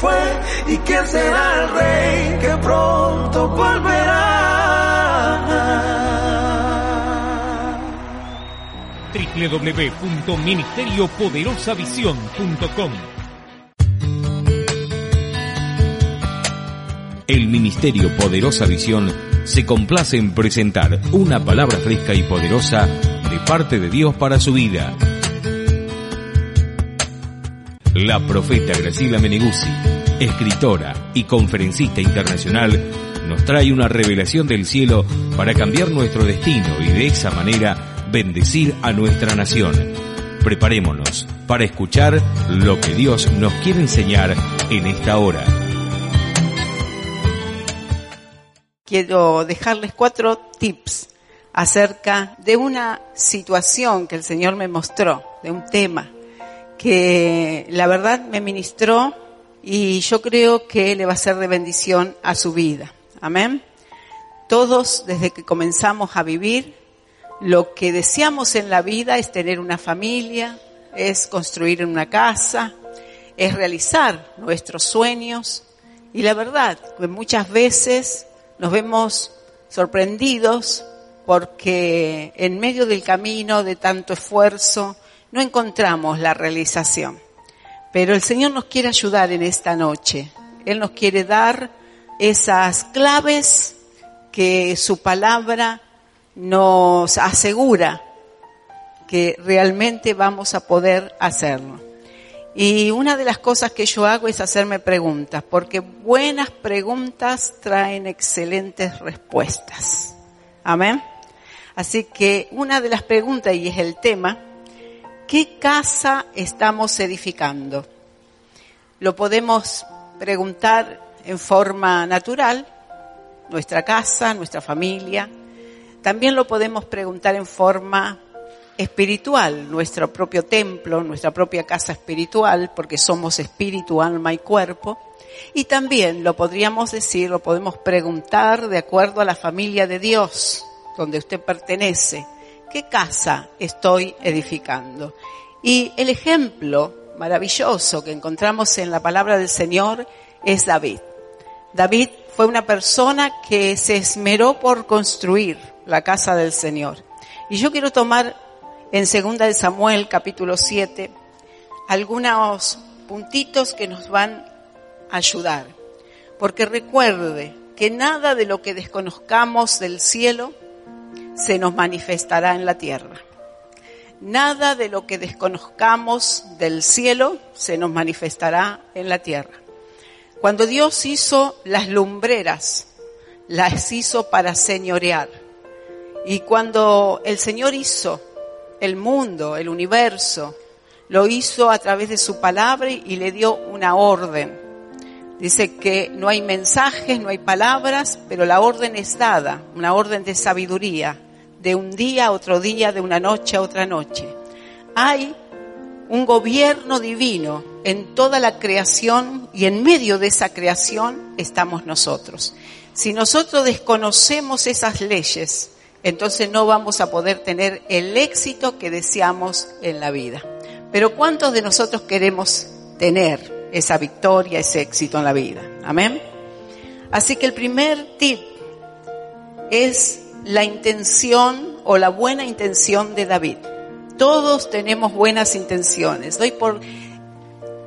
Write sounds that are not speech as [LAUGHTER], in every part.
fue y quién será el rey que pronto volverá. www.ministeriopoderosavisión.com El Ministerio Poderosa Visión se complace en presentar una palabra fresca y poderosa de parte de Dios para su vida la profeta Graciela Meneguzzi, escritora y conferencista internacional, nos trae una revelación del cielo para cambiar nuestro destino y de esa manera bendecir a nuestra nación. Preparémonos para escuchar lo que Dios nos quiere enseñar en esta hora. quiero dejarles cuatro tips acerca de una situación que el Señor me mostró, de un tema que la verdad me ministró y yo creo que le va a ser de bendición a su vida. Amén. Todos desde que comenzamos a vivir, lo que deseamos en la vida es tener una familia, es construir una casa, es realizar nuestros sueños y la verdad muchas veces nos vemos sorprendidos porque en medio del camino de tanto esfuerzo no encontramos la realización. Pero el Señor nos quiere ayudar en esta noche. Él nos quiere dar esas claves que su palabra nos asegura que realmente vamos a poder hacerlo. Y una de las cosas que yo hago es hacerme preguntas, porque buenas preguntas traen excelentes respuestas. Amén. Así que una de las preguntas, y es el tema, ¿qué casa estamos edificando? Lo podemos preguntar en forma natural, nuestra casa, nuestra familia. También lo podemos preguntar en forma espiritual, nuestro propio templo, nuestra propia casa espiritual, porque somos espíritu, alma y cuerpo. Y también lo podríamos decir, lo podemos preguntar de acuerdo a la familia de Dios, donde usted pertenece. ¿Qué casa estoy edificando? Y el ejemplo maravilloso que encontramos en la palabra del Señor es David. David fue una persona que se esmeró por construir la casa del Señor. Y yo quiero tomar en segunda de Samuel capítulo 7 algunos puntitos que nos van a ayudar. Porque recuerde que nada de lo que desconozcamos del cielo se nos manifestará en la tierra. Nada de lo que desconozcamos del cielo se nos manifestará en la tierra. Cuando Dios hizo las lumbreras, las hizo para señorear. Y cuando el Señor hizo el mundo, el universo, lo hizo a través de su palabra y le dio una orden. Dice que no hay mensajes, no hay palabras, pero la orden es dada, una orden de sabiduría, de un día a otro día, de una noche a otra noche. Hay un gobierno divino en toda la creación y en medio de esa creación estamos nosotros. Si nosotros desconocemos esas leyes, entonces no vamos a poder tener el éxito que deseamos en la vida. Pero ¿cuántos de nosotros queremos tener esa victoria, ese éxito en la vida? Amén. Así que el primer tip es la intención o la buena intención de David. Todos tenemos buenas intenciones. Doy por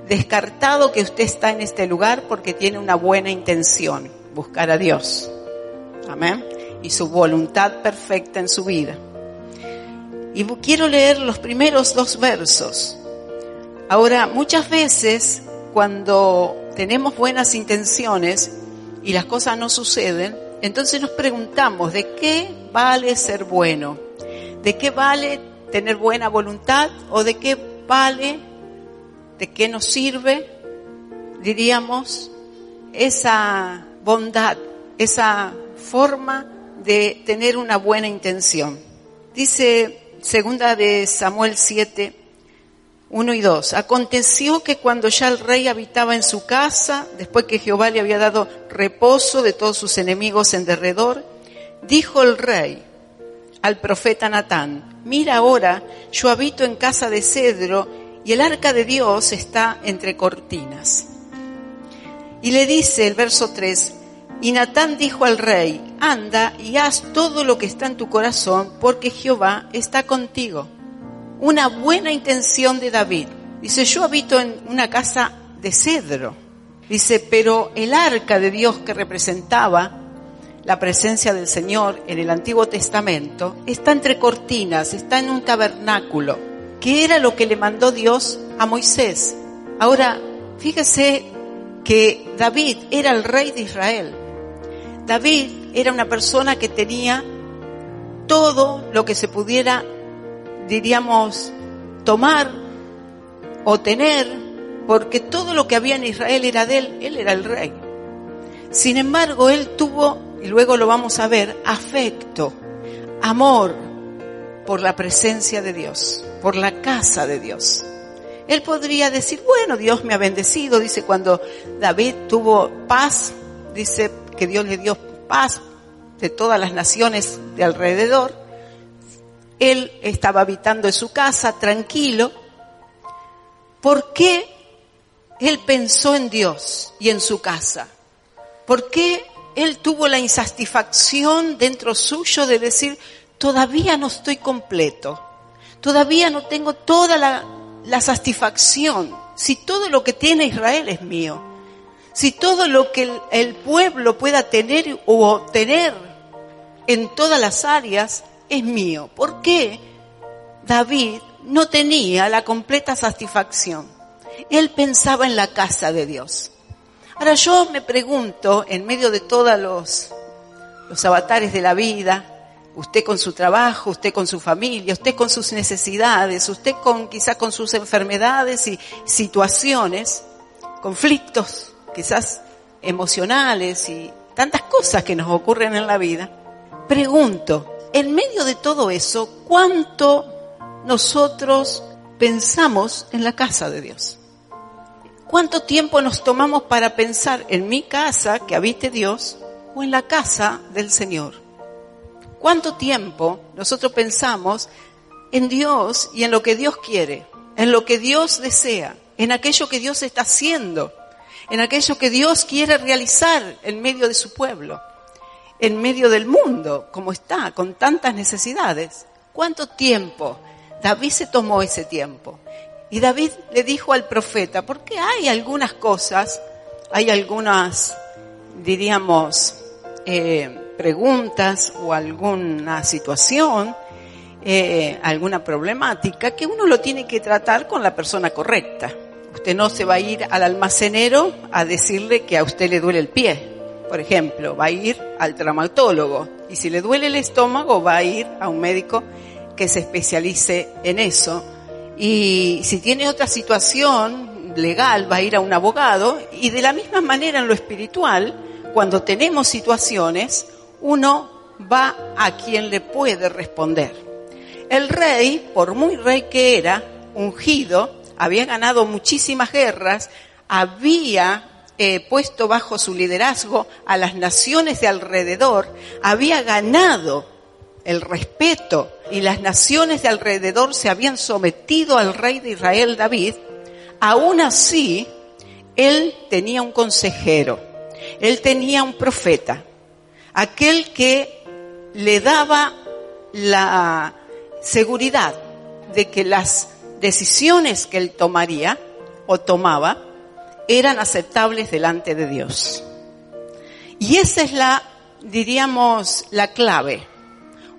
descartado que usted está en este lugar porque tiene una buena intención, buscar a Dios. Amén y su voluntad perfecta en su vida. Y quiero leer los primeros dos versos. Ahora, muchas veces cuando tenemos buenas intenciones y las cosas no suceden, entonces nos preguntamos, ¿de qué vale ser bueno? ¿De qué vale tener buena voluntad? ¿O de qué vale, de qué nos sirve, diríamos, esa bondad, esa forma de tener una buena intención. Dice segunda de Samuel 7, 1 y 2. Aconteció que cuando ya el rey habitaba en su casa, después que Jehová le había dado reposo de todos sus enemigos en derredor, dijo el rey al profeta Natán, mira ahora, yo habito en casa de cedro y el arca de Dios está entre cortinas. Y le dice el verso 3, y Natán dijo al rey, anda y haz todo lo que está en tu corazón, porque Jehová está contigo. Una buena intención de David. Dice, yo habito en una casa de cedro. Dice, pero el arca de Dios que representaba la presencia del Señor en el Antiguo Testamento está entre cortinas, está en un tabernáculo, que era lo que le mandó Dios a Moisés. Ahora, fíjese que David era el rey de Israel. David era una persona que tenía todo lo que se pudiera, diríamos, tomar o tener, porque todo lo que había en Israel era de él, él era el rey. Sin embargo, él tuvo, y luego lo vamos a ver, afecto, amor por la presencia de Dios, por la casa de Dios. Él podría decir, bueno, Dios me ha bendecido, dice cuando David tuvo paz, dice que Dios le dio paz de todas las naciones de alrededor. Él estaba habitando en su casa tranquilo. ¿Por qué él pensó en Dios y en su casa? ¿Por qué él tuvo la insatisfacción dentro suyo de decir, todavía no estoy completo, todavía no tengo toda la, satisfacción, si todo lo que tiene Israel es mío, si todo lo que el, el pueblo pueda tener o obtener en todas las áreas es mío. ¿Por qué David no tenía la completa satisfacción? Él pensaba en la casa de Dios. Ahora yo me pregunto, en medio de todos los, los avatares de la vida, usted con su trabajo, usted con su familia, usted con sus necesidades, usted con quizás con sus enfermedades y situaciones, conflictos quizás emocionales y tantas cosas que nos ocurren en la vida. Pregunto, en medio de todo eso, ¿cuánto nosotros pensamos en la casa de Dios? ¿Cuánto tiempo nos tomamos para pensar en mi casa que habite Dios o en la casa del Señor? ¿Cuánto tiempo nosotros pensamos en Dios y en lo que Dios quiere, en lo que Dios desea, en aquello que Dios está haciendo, en aquello que Dios quiere realizar en medio de su pueblo, en medio del mundo, como está, con tantas necesidades? ¿Cuánto tiempo? David se tomó ese tiempo. Y David le dijo al profeta, porque hay algunas cosas, hay algunas, diríamos, eh, preguntas o alguna situación, eh, alguna problemática, que uno lo tiene que tratar con la persona correcta. Usted no se va a ir al almacenero a decirle que a usted le duele el pie, por ejemplo, va a ir al traumatólogo y si le duele el estómago va a ir a un médico que se especialice en eso. Y si tiene otra situación legal va a ir a un abogado y de la misma manera en lo espiritual, cuando tenemos situaciones, uno va a quien le puede responder. El rey, por muy rey que era, ungido, había ganado muchísimas guerras, había eh, puesto bajo su liderazgo a las naciones de alrededor, había ganado el respeto y las naciones de alrededor se habían sometido al rey de Israel David, aún así, él tenía un consejero, él tenía un profeta, aquel que le daba la seguridad de que las decisiones que él tomaría o tomaba eran aceptables delante de Dios. Y esa es la, diríamos, la clave.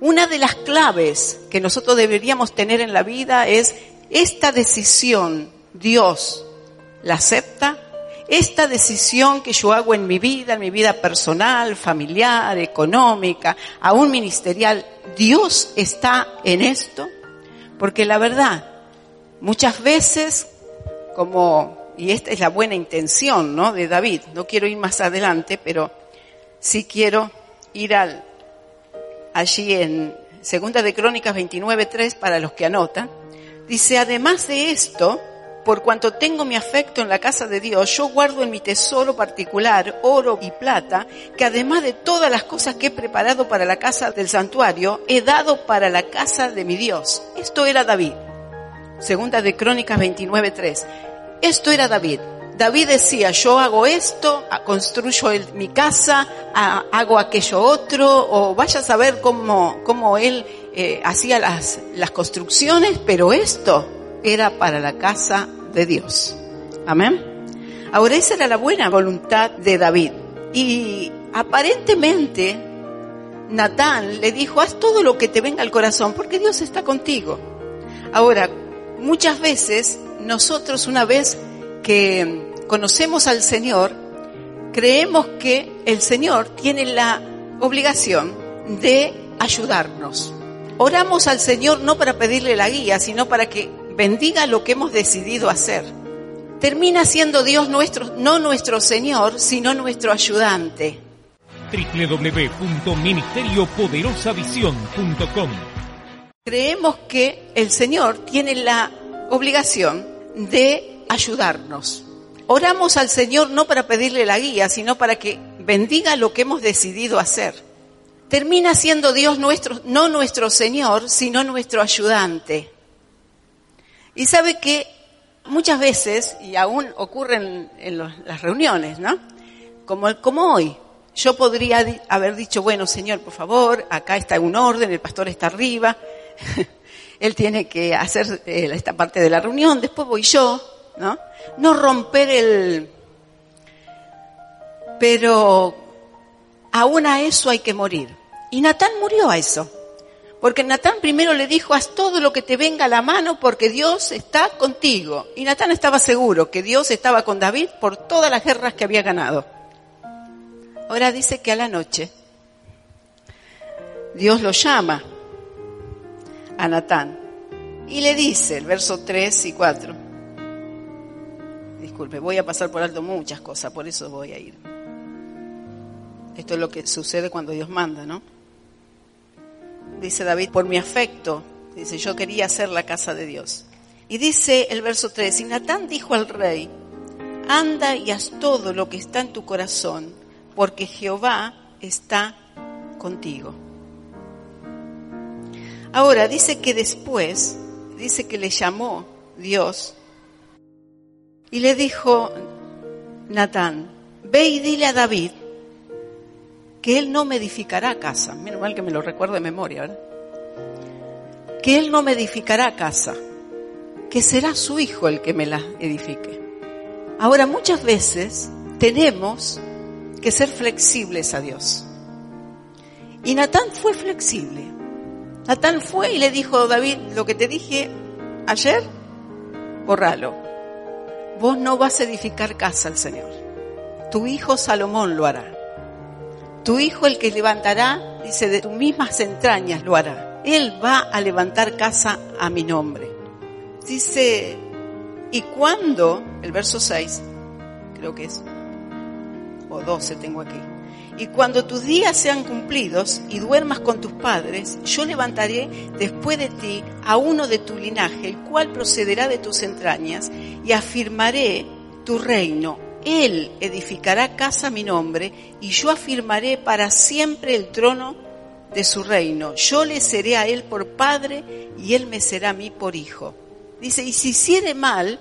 Una de las claves que nosotros deberíamos tener en la vida es esta decisión, Dios la acepta esta decisión que yo hago en mi vida, en mi vida personal, familiar, económica, aún ministerial, ¿Dios está en esto? Porque la verdad, muchas veces, como, y esta es la buena intención, ¿no? De David, no quiero ir más adelante, pero sí quiero ir al, allí en Segunda de Crónicas 29.3 para los que anotan. Dice, además de esto, por cuanto tengo mi afecto en la casa de Dios, yo guardo en mi tesoro particular oro y plata, que además de todas las cosas que he preparado para la casa del santuario, he dado para la casa de mi Dios. Esto era David. Segunda de Crónicas 29.3. Esto era David. David decía, yo hago esto, construyo mi casa, hago aquello otro, o vaya a saber cómo, él eh, hacía las, las construcciones, pero esto era para la casa de Dios. Amén. Ahora esa era la buena voluntad de David. Y aparentemente Natán le dijo, haz todo lo que te venga al corazón, porque Dios está contigo. Ahora, muchas veces nosotros una vez que conocemos al Señor, creemos que el Señor tiene la obligación de ayudarnos. Oramos al Señor no para pedirle la guía, sino para que bendiga lo que hemos decidido hacer. Termina siendo Dios nuestro, no nuestro Señor, sino nuestro ayudante www.ministeriopoderosavision.com Creemos que el Señor tiene la obligación de ayudarnos. Oramos al Señor no para pedirle la guía, sino para que bendiga lo que hemos decidido hacer. Termina siendo Dios nuestro, no nuestro Señor, sino nuestro ayudante. Y sabe que muchas veces, y aún ocurren en las reuniones, ¿no? Como, como hoy, yo podría haber dicho, bueno, Señor, por favor, acá está un orden, el pastor está arriba, [LAUGHS] él tiene que hacer eh, esta parte de la reunión, después voy yo, ¿no? No romper el... Pero aún a eso hay que morir. Y Natán murió a eso. Porque Natán primero le dijo, haz todo lo que te venga a la mano porque Dios está contigo. Y Natán estaba seguro que Dios estaba con David por todas las guerras que había ganado. Ahora dice que a la noche Dios lo llama a Natán y le dice, el verso 3 y 4, disculpe, voy a pasar por alto muchas cosas, por eso voy a ir. Esto es lo que sucede cuando Dios manda, ¿no? Dice David, por mi afecto, dice, yo quería hacer la casa de Dios. Y dice el verso 3, y Natán dijo al rey, anda y haz todo lo que está en tu corazón, porque Jehová está contigo. Ahora dice que después, dice que le llamó Dios y le dijo, Natán, ve y dile a David que él no me edificará casa. Menos mal que me lo recuerdo de memoria, ¿verdad? Que él no me edificará casa, que será su hijo el que me la edifique. Ahora, muchas veces tenemos que ser flexibles a Dios. Y Natán fue flexible. Natán fue y le dijo a David, lo que te dije ayer, borralo. Vos no vas a edificar casa al Señor. Tu hijo Salomón lo hará. Tu hijo el que levantará, dice, de tus mismas entrañas lo hará. Él va a levantar casa a mi nombre. Dice, y cuando, el verso 6, creo que es, o 12 tengo aquí. Y cuando tus días sean cumplidos y duermas con tus padres, yo levantaré después de ti a uno de tu linaje, el cual procederá de tus entrañas, y afirmaré tu reino. Él edificará casa a mi nombre, y yo afirmaré para siempre el trono de su reino. Yo le seré a él por padre, y él me será a mí por hijo. Dice, y si hiciere mal,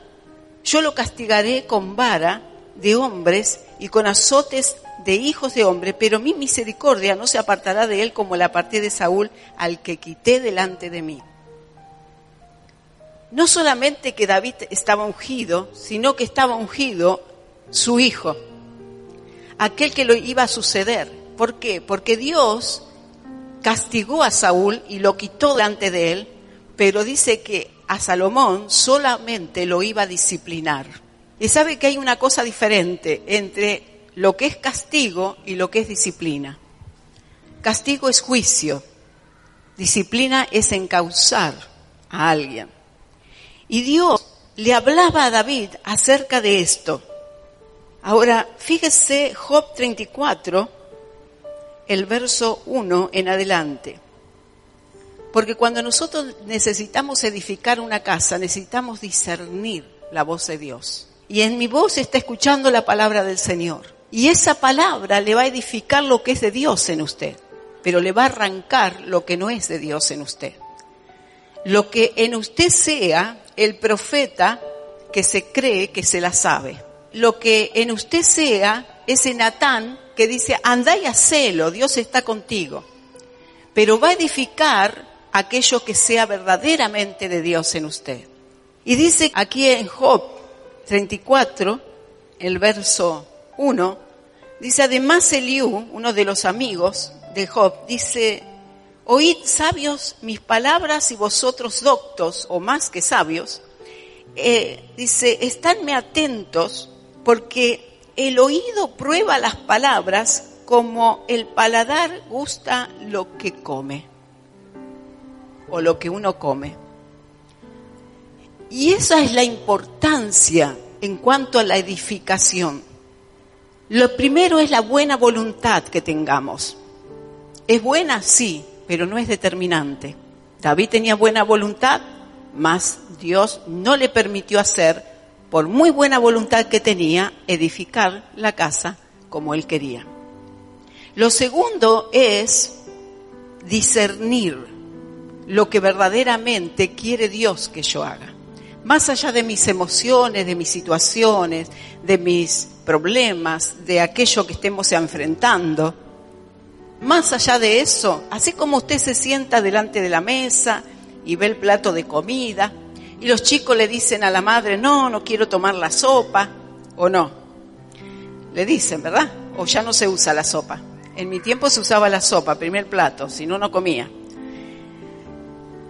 yo lo castigaré con vara de hombres y con azotes de hijos de hombre, pero mi misericordia no se apartará de él como la aparté de Saúl, al que quité delante de mí. No solamente que David estaba ungido, sino que estaba ungido su hijo, aquel que lo iba a suceder. ¿Por qué? Porque Dios castigó a Saúl y lo quitó delante de él, pero dice que a Salomón solamente lo iba a disciplinar. Y sabe que hay una cosa diferente entre lo que es castigo y lo que es disciplina. Castigo es juicio, disciplina es encauzar a alguien. Y Dios le hablaba a David acerca de esto. Ahora, fíjese Job 34, el verso 1 en adelante. Porque cuando nosotros necesitamos edificar una casa, necesitamos discernir la voz de Dios. Y en mi voz está escuchando la palabra del Señor. Y esa palabra le va a edificar lo que es de Dios en usted, pero le va a arrancar lo que no es de Dios en usted. Lo que en usted sea el profeta que se cree que se la sabe. Lo que en usted sea ese Natán que dice, anda y hacelo, Dios está contigo. Pero va a edificar aquello que sea verdaderamente de Dios en usted. Y dice aquí en Job 34, el verso 1, dice, además Eliú, uno de los amigos de Job, dice, oíd sabios mis palabras y vosotros doctos, o más que sabios, eh, dice, estadme atentos porque el oído prueba las palabras como el paladar gusta lo que come o lo que uno come. Y esa es la importancia en cuanto a la edificación. Lo primero es la buena voluntad que tengamos. ¿Es buena? Sí, pero no es determinante. David tenía buena voluntad, mas Dios no le permitió hacer, por muy buena voluntad que tenía, edificar la casa como él quería. Lo segundo es discernir lo que verdaderamente quiere Dios que yo haga. Más allá de mis emociones, de mis situaciones, de mis problemas, de aquello que estemos enfrentando, más allá de eso, así como usted se sienta delante de la mesa y ve el plato de comida y los chicos le dicen a la madre, no, no quiero tomar la sopa, o no. Le dicen, ¿verdad? O ya no se usa la sopa. En mi tiempo se usaba la sopa, primer plato, si no, no comía.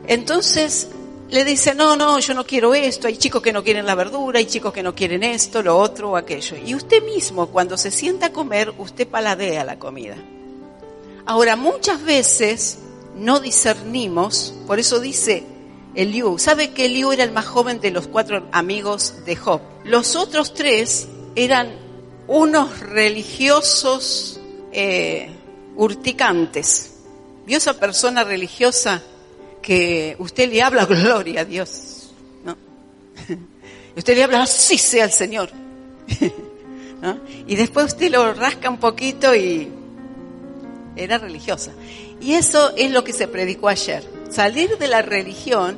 Entonces le dice, no, no, yo no quiero esto, hay chicos que no quieren la verdura, hay chicos que no quieren esto, lo otro o aquello. Y usted mismo, cuando se sienta a comer, usted paladea la comida. Ahora, muchas veces no discernimos, por eso dice Eliú, ¿sabe que Eliú era el más joven de los cuatro amigos de Job? Los otros tres eran unos religiosos eh, urticantes. ¿Vio esa persona religiosa que usted le habla [LAUGHS] gloria a Dios? ¿no? [LAUGHS] usted le habla así sea el Señor. [LAUGHS] ¿no? Y después usted lo rasca un poquito y era religiosa. Y eso es lo que se predicó ayer. Salir de la religión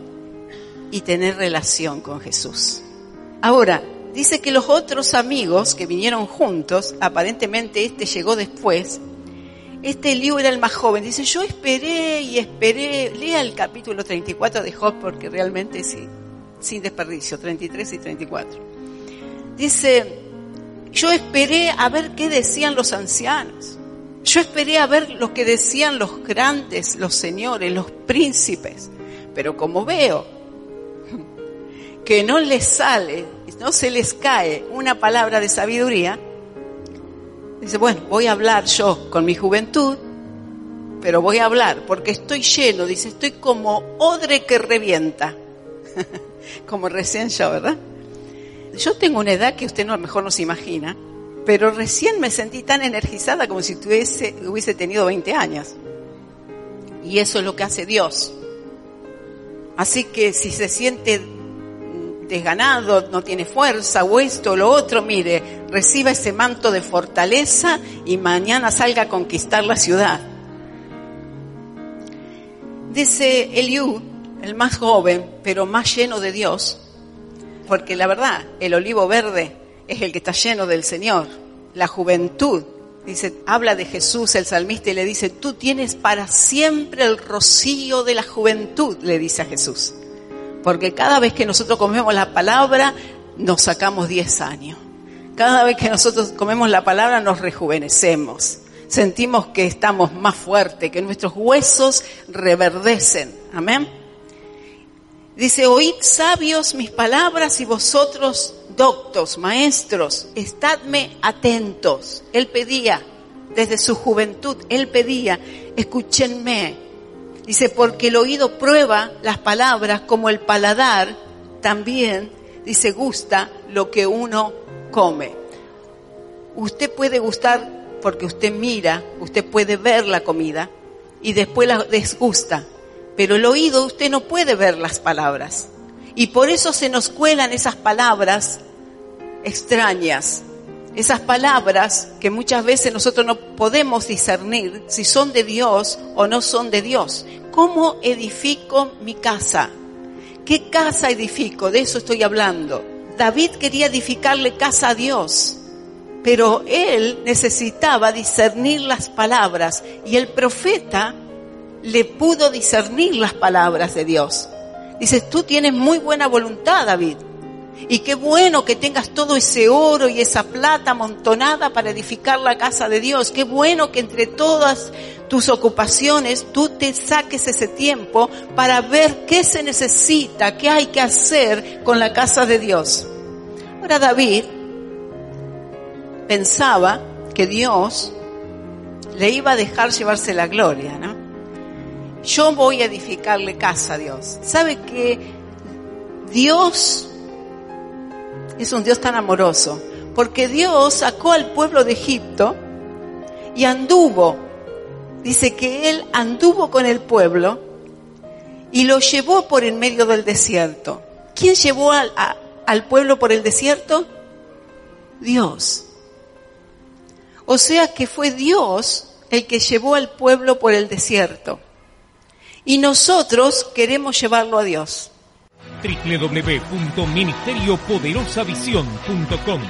y tener relación con Jesús. Ahora, dice que los otros amigos que vinieron juntos, aparentemente este llegó después, este libro era el más joven. Dice, yo esperé y esperé. Lea el capítulo 34 de Job porque realmente sí, sin desperdicio, 33 y 34. Dice, yo esperé a ver qué decían los ancianos. Yo esperé a ver lo que decían los grandes, los señores, los príncipes. Pero como veo que no les sale, no se les cae una palabra de sabiduría, dice, bueno, voy a hablar yo con mi juventud, pero voy a hablar porque estoy lleno, dice, estoy como odre que revienta, [LAUGHS] como recién yo, ¿verdad? Yo tengo una edad que usted no, a lo mejor no se imagina, pero recién me sentí tan energizada como si tuviese, hubiese tenido 20 años. Y eso es lo que hace Dios. Así que si se siente desganado, no tiene fuerza o esto o lo otro, mire, reciba ese manto de fortaleza y mañana salga a conquistar la ciudad. Dice Eliú, el más joven, pero más lleno de Dios, porque la verdad, el olivo verde es el que está lleno del Señor. La juventud, dice, habla de Jesús, el salmista, y le dice, tú tienes para siempre el rocío de la juventud, le dice a Jesús. Porque cada vez que nosotros comemos la palabra, nos sacamos 10 años. Cada vez que nosotros comemos la palabra, nos rejuvenecemos. Sentimos que estamos más fuertes, que nuestros huesos reverdecen. Amén. Dice, oíd sabios mis palabras y vosotros doctos, maestros, estadme atentos. Él pedía, desde su juventud, él pedía, escúchenme. Dice, porque el oído prueba las palabras como el paladar también, dice, gusta lo que uno come. Usted puede gustar porque usted mira, usted puede ver la comida y después la desgusta, pero el oído usted no puede ver las palabras. Y por eso se nos cuelan esas palabras extrañas, esas palabras que muchas veces nosotros no podemos discernir si son de Dios o no son de Dios. ¿Cómo edifico mi casa? ¿Qué casa edifico? De eso estoy hablando. David quería edificarle casa a Dios, pero él necesitaba discernir las palabras y el profeta le pudo discernir las palabras de Dios. Dices, tú tienes muy buena voluntad, David, Y qué bueno que tengas todo ese oro y esa plata amontonada para edificar la casa de Dios. Qué bueno que entre todas tus ocupaciones tú te saques ese tiempo para ver qué se necesita, qué hay que hacer con la casa de Dios. Ahora David pensaba que Dios le iba a dejar llevarse la gloria, ¿no? Yo voy a edificarle casa a Dios. ¿Sabe que Dios es un Dios tan amoroso? Porque Dios sacó al pueblo de Egipto y anduvo. Dice que Él anduvo con el pueblo y lo llevó por en medio del desierto. ¿Quién llevó al, al pueblo por el desierto? Dios. O sea que fue Dios el que llevó al pueblo por el desierto. Y nosotros queremos llevarlo a Dios. www.ministeriopoderosavision.com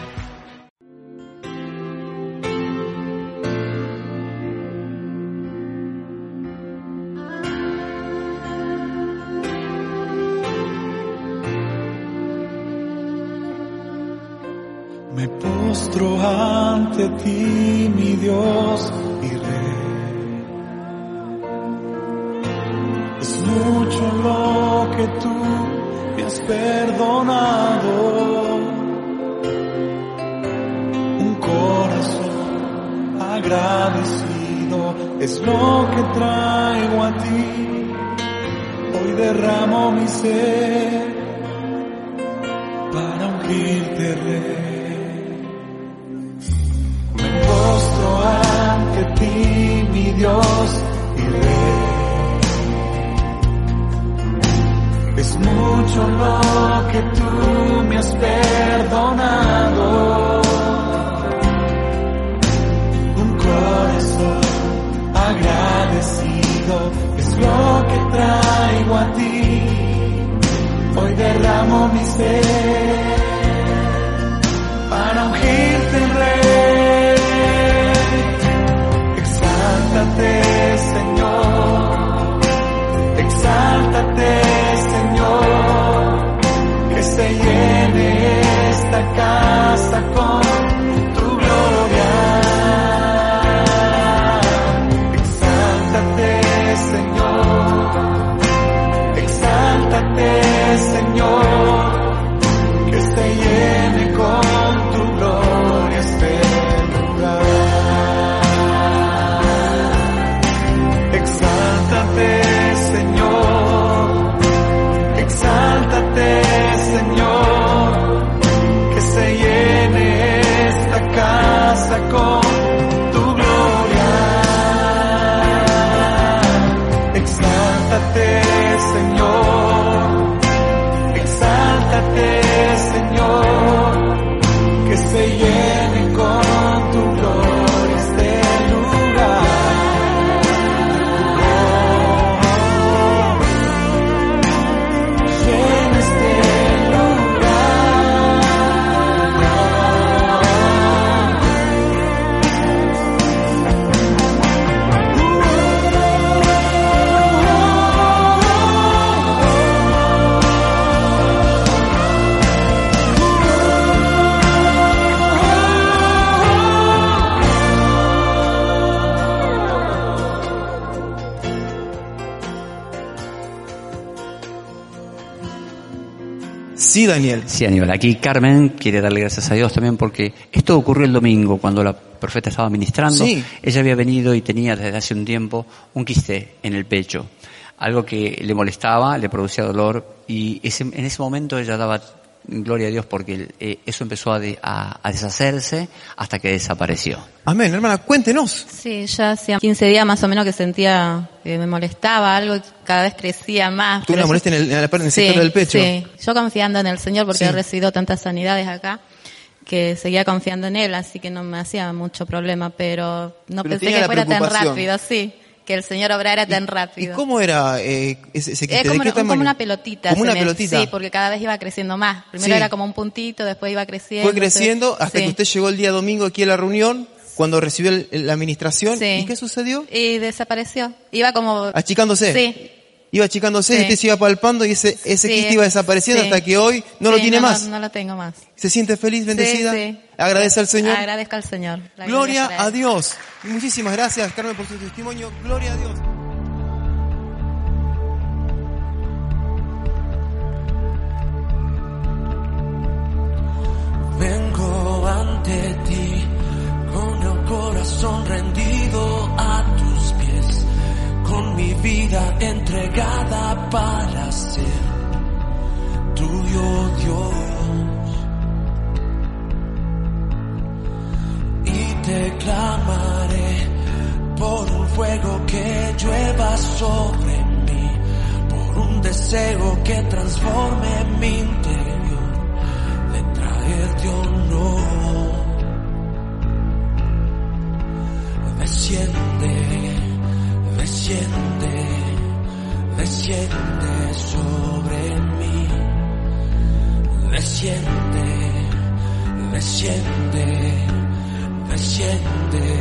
Me postro ante ti, mi Dios y Rey. Es mucho lo que tú me has perdonado. Un corazón agradecido es lo que traigo a ti. Hoy derramo mi ser para ungirte, Rey. Me postro ante ti, mi Dios Es mucho lo que tú me has perdonado. Un corazón agradecido es lo que traigo a ti. Hoy derramo mi ser para ungirte, Rey. Exáltate, Señor. Exáltate, se llene esta casa casa Sí, Daniel. Sí, Aníbal. Aquí Carmen quiere darle gracias a Dios también porque esto ocurrió el domingo cuando la profeta estaba ministrando. Sí. Ella había venido y tenía desde hace un tiempo un quiste en el pecho. Algo que le molestaba, le producía dolor y ese- en ese momento ella daba gloria a Dios porque eh, eso empezó a, de- a- a deshacerse hasta que desapareció. Amén. Hermana, cuéntenos. Sí, ya hacía 15 días más o menos que sentía que me molestaba algo y cada vez crecía más. Tuve pero una molestia en el, en la parte- en el Sí, sector del pecho. Sí, yo confiando en el Señor porque Sí. he recibido tantas sanidades acá que seguía confiando en Él, así que no me hacía mucho problema, pero no Pero pensé que fuera tan rápido, sí, que el Señor obrara tan rápido. ¿Y cómo era eh, ese, ese quiste? Es ¿De como, qué una- como una pelotita. Como una me- pelotita. Sí, porque cada vez iba creciendo más. Primero Sí. era como un puntito, después iba creciendo. Fue creciendo hasta Sí. que usted llegó el día domingo aquí a la reunión, cuando recibió el- la administración. Sí. ¿Y qué sucedió? Y desapareció. Iba como... Achicándose. Sí. Iba achicándose Sí. y usted se iba palpando y ese, ese Sí, quiste iba desapareciendo sí. hasta que hoy no lo tiene no, más. No, lo tengo más. ¿Se siente feliz, bendecida? Sí, sí. Agradece al Señor. Agradezco al Señor. La Gloria a. Dios. Y muchísimas gracias, Carmen, por su testimonio. Gloria a Dios. Vengo ante ti con el corazón rendido a con mi vida entregada para ser tuyo Dios. Y te clamaré por un fuego que llueva sobre mí, por un deseo que transforme mi interior de traerte honor. Desciende, desciende, desciende sobre mí. Desciende, desciende, desciende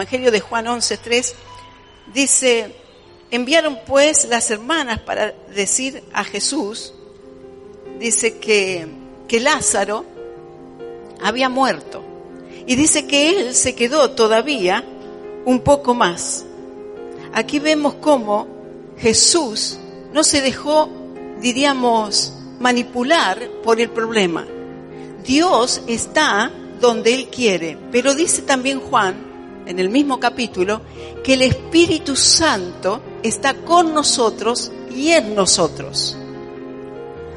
Evangelio de Juan 11.3 dice, enviaron pues las hermanas para decir a Jesús, dice que, que Lázaro había muerto. Y dice que él se quedó todavía un poco más. Aquí vemos cómo Jesús no se dejó, diríamos, manipular por el problema. Dios está donde Él quiere, pero dice también Juan, en el mismo capítulo, que el Espíritu Santo está con nosotros y en nosotros.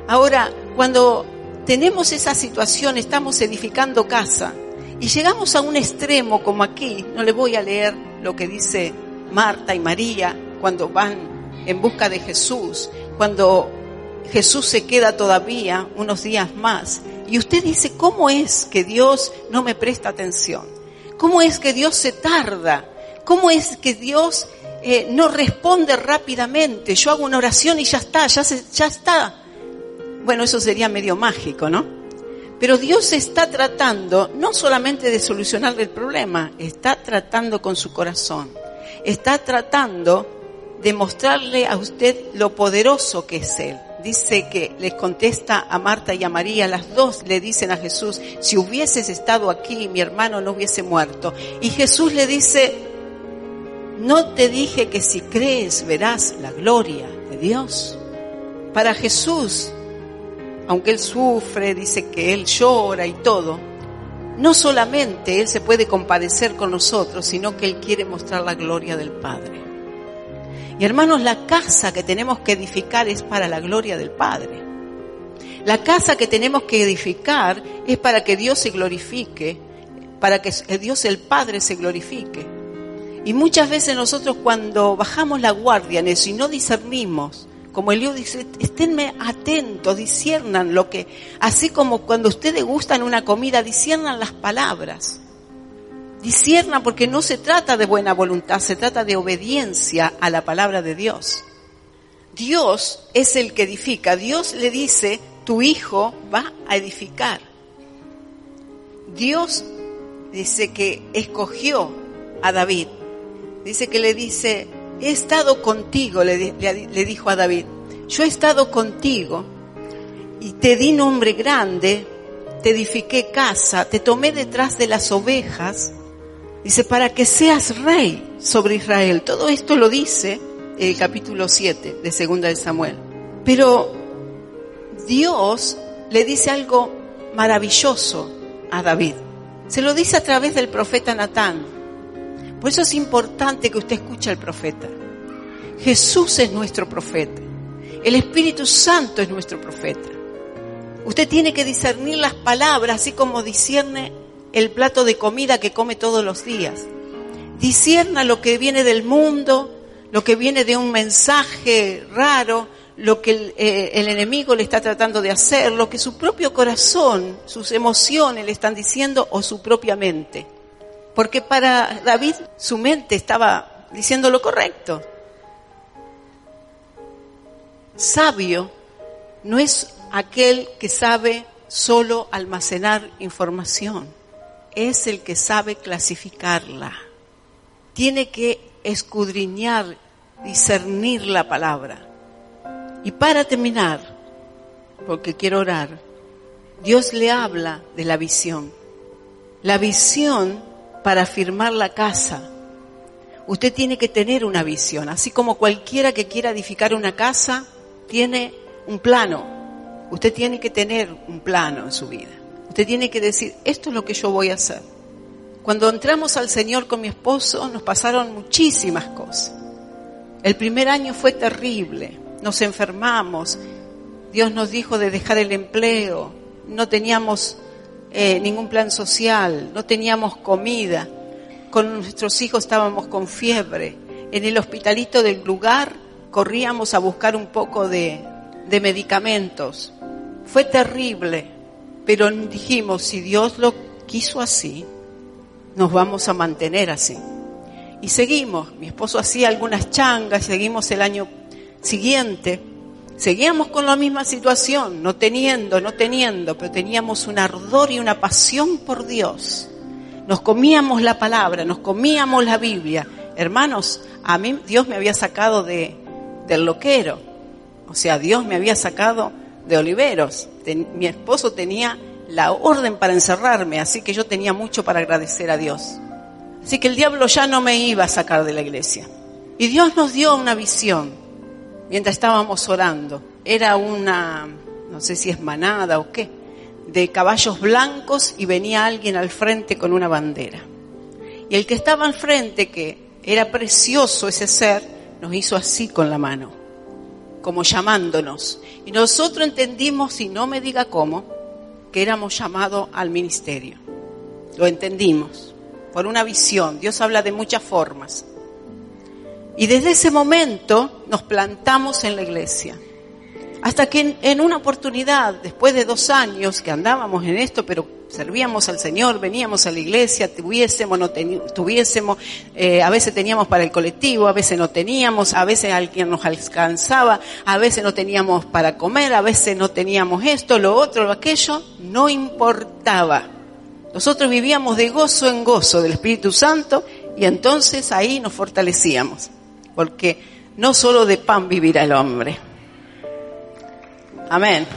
Ahora, cuando tenemos esa situación, estamos edificando casa y llegamos a un extremo como aquí, no le voy a leer lo que dice Marta y María cuando van en busca de Jesús, cuando Jesús se queda todavía unos días más. Y usted dice, ¿cómo es que Dios no me presta atención? ¿Cómo es que Dios se tarda? ¿Cómo es que Dios eh, no responde rápidamente? Yo hago una oración y ya está, ya, ya está. Bueno, eso sería medio mágico, ¿no? Pero Dios está tratando no solamente de solucionarle el problema, está tratando con su corazón. Está tratando de mostrarle a usted lo poderoso que es Él. Dice que les contesta a Marta y a María, las dos le dicen a Jesús, si hubieses estado aquí, mi hermano no hubiese muerto. Y Jesús le dice, no te dije que si crees verás la gloria de Dios. Para Jesús, aunque Él sufre, dice que Él llora y todo, no solamente Él se puede compadecer con nosotros, sino que Él quiere mostrar la gloria del Padre. Hermanos, la casa que tenemos que edificar es para la gloria del Padre. La casa que tenemos que edificar es para que Dios se glorifique, para que Dios el Padre se glorifique. Y muchas veces nosotros cuando bajamos la guardia en eso y no discernimos, como Eliú dice, esténme atentos, disciernan lo que, así como cuando ustedes gustan una comida, disciernan las palabras. Disciernan porque no se trata de buena voluntad, se trata de obediencia a la palabra de Dios. Dios es el que edifica. Dios le dice, tu hijo va a edificar. Dios dice que escogió a David. Dice que le dice, he estado contigo, le, le, le, dijo a David, yo he estado contigo y te di nombre grande, te edifiqué casa, te tomé detrás de las ovejas, dice, para que seas rey sobre Israel. Todo esto lo dice el capítulo 7 de Segunda de Samuel. Pero Dios le dice algo maravilloso a David. Se lo dice a través del profeta Natán. Por eso es importante que usted escuche al profeta. Jesús es nuestro profeta. El Espíritu Santo es nuestro profeta. Usted tiene que discernir las palabras así como discierne el plato de comida que come todos los días. Discierna lo que viene del mundo, lo que viene de un mensaje raro, lo que el, eh, el, enemigo le está tratando de hacer, lo que su propio corazón, sus emociones le están diciendo o su propia mente. Porque para David su mente estaba diciendo lo correcto. Sabio no es aquel que sabe solo almacenar información, es el que sabe clasificarla. Tiene que escudriñar discernir la palabra. Y para terminar, porque quiero orar, Dios le habla de la visión. La visión para firmar la casa. Usted tiene que tener una visión, así como cualquiera que quiera edificar una casa tiene un plano. Usted tiene que tener un plano en su vida. Usted tiene que decir, esto es lo que yo voy a hacer. Cuando entramos al Señor con mi esposo nos pasaron muchísimas cosas. El primer año fue terrible, nos enfermamos, Dios nos dijo de dejar el empleo, no teníamos eh, ningún plan social, no teníamos comida, con nuestros hijos estábamos con fiebre, en el hospitalito del lugar corríamos a buscar un poco de, de medicamentos. Fue terrible, pero dijimos, si Dios lo quiso así, nos vamos a mantener así. Y seguimos, mi esposo hacía algunas changas, seguimos el año siguiente, seguíamos con la misma situación, no teniendo, no teniendo, pero teníamos un ardor y una pasión por Dios. Nos comíamos la palabra, nos comíamos la Biblia. Hermanos, a mí Dios me había sacado de, del loquero, o sea, Dios me había sacado de oliveros. mi esposo tenía la orden para encerrarme, así que yo tenía mucho para agradecer a Dios. Así que el diablo ya no me iba a sacar de la iglesia. Y Dios nos dio una visión mientras estábamos orando. Era una, no sé si es manada o qué, de caballos blancos y venía alguien al frente con una bandera. Y el que estaba al frente, que era precioso ese ser, nos hizo así con la mano, como llamándonos. Y nosotros entendimos, y no me diga cómo, que éramos llamados al ministerio. Lo entendimos por una visión. Dios habla de muchas formas. Y desde ese momento nos plantamos en la iglesia. Hasta que en, una oportunidad, después de dos años que andábamos en esto, pero servíamos al Señor, veníamos a la iglesia, tuviésemos, no tuviésemos, eh, a veces teníamos para el colectivo, a veces no teníamos, a veces alguien nos alcanzaba, a veces no teníamos para comer, a veces no teníamos esto, lo otro, lo aquello, no importaba. Nosotros vivíamos de gozo en gozo del Espíritu Santo y entonces ahí nos fortalecíamos, porque no solo de pan vivirá el hombre. Amén.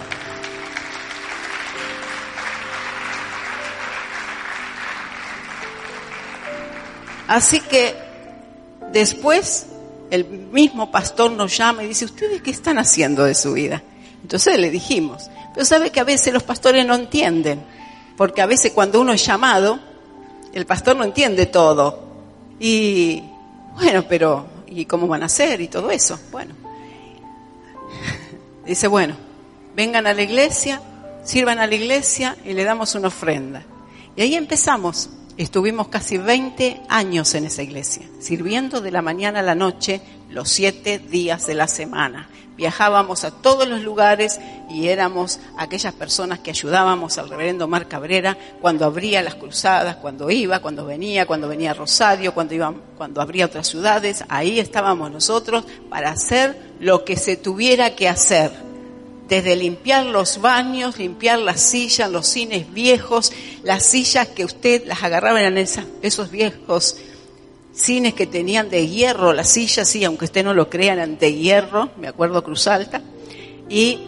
Así que después el mismo pastor nos llama y dice, ¿ustedes qué están haciendo de su vida? Entonces le dijimos, pero sabe que a veces los pastores no entienden, porque a veces cuando uno es llamado, el pastor no entiende todo. Y bueno, pero ¿y cómo van a hacer y todo eso? Bueno, [LAUGHS] dice, bueno, vengan a la iglesia, sirvan a la iglesia y le damos una ofrenda. Y ahí empezamos. Estuvimos casi 20 años en esa iglesia, sirviendo de la mañana a la noche los siete días de la semana. Viajábamos a todos los lugares y éramos aquellas personas que ayudábamos al reverendo Mar Cabrera cuando abría las cruzadas, cuando iba, cuando venía, cuando venía Rosario, cuando iba, cuando abría otras ciudades. Ahí estábamos nosotros para hacer lo que se tuviera que hacer desde limpiar los baños, limpiar las sillas, los cines viejos, las sillas que usted las agarraba en esos viejos cines que tenían de hierro, las sillas, sí, aunque usted no lo crea, eran de hierro, me acuerdo Cruz Alta, y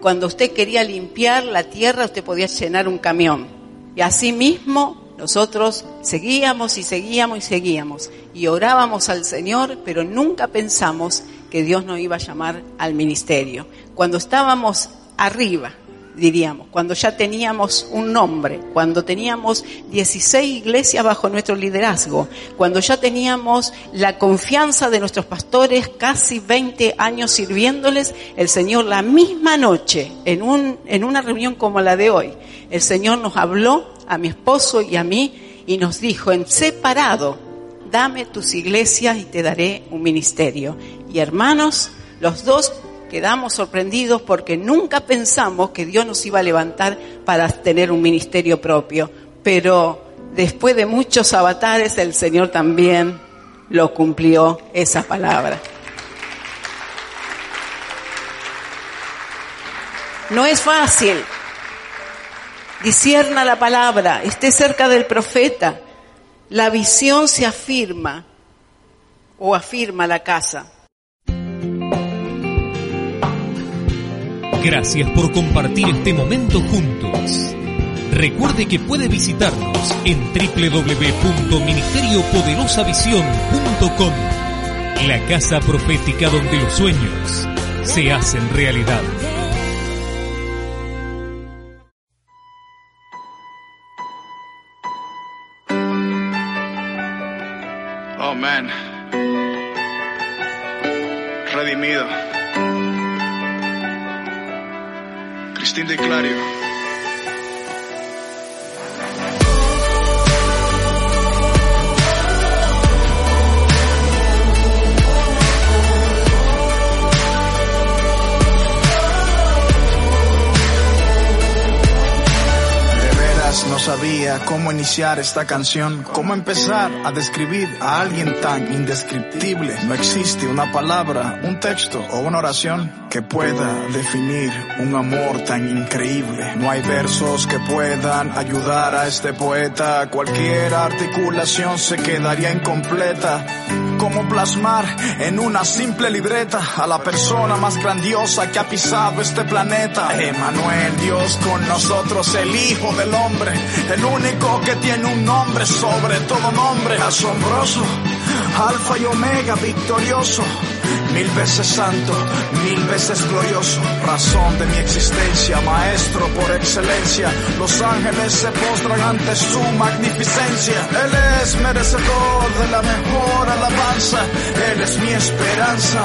cuando usted quería limpiar la tierra, usted podía llenar un camión. Y así mismo nosotros seguíamos y seguíamos y seguíamos, y orábamos al Señor, pero nunca pensamos que Dios nos iba a llamar al ministerio. Cuando estábamos arriba, diríamos, cuando ya teníamos un nombre, cuando teníamos 16 iglesias bajo nuestro liderazgo, cuando ya teníamos la confianza de nuestros pastores, casi 20 años sirviéndoles, el Señor la misma noche, en, un, en una reunión como la de hoy, el Señor nos habló a mi esposo y a mí y nos dijo en separado, dame tus iglesias y te daré un ministerio. Y hermanos, los dos quedamos sorprendidos porque nunca pensamos que Dios nos iba a levantar para tener un ministerio propio. Pero después de muchos avatares, el Señor también lo cumplió esa palabra. No es fácil. Disierna la palabra, esté cerca del profeta, la visión se afirma o afirma la casa. Gracias por compartir este momento juntos. Recuerde que puede visitarnos en www.ministeriopoderosavision.com, la casa profética donde los sueños se hacen realidad. Oh man. Cristín de sabía cómo iniciar esta canción, cómo empezar a describir a alguien tan indescriptible. No existe una palabra, un texto o una oración que pueda definir un amor tan increíble. No hay versos que puedan ayudar a este poeta. Cualquier articulación se quedaría incompleta. Cómo plasmar en una simple libreta a la persona más grandiosa que ha pisado este planeta. Emanuel, Dios con nosotros, el Hijo del Hombre, el único que tiene un nombre sobre todo nombre, asombroso, alfa y omega, victorioso. Mil veces santo, mil veces glorioso, razón de mi existencia, maestro por excelencia. Los ángeles se postran ante su magnificencia. Él es merecedor de la mejor alabanza. Él es mi esperanza.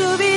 to be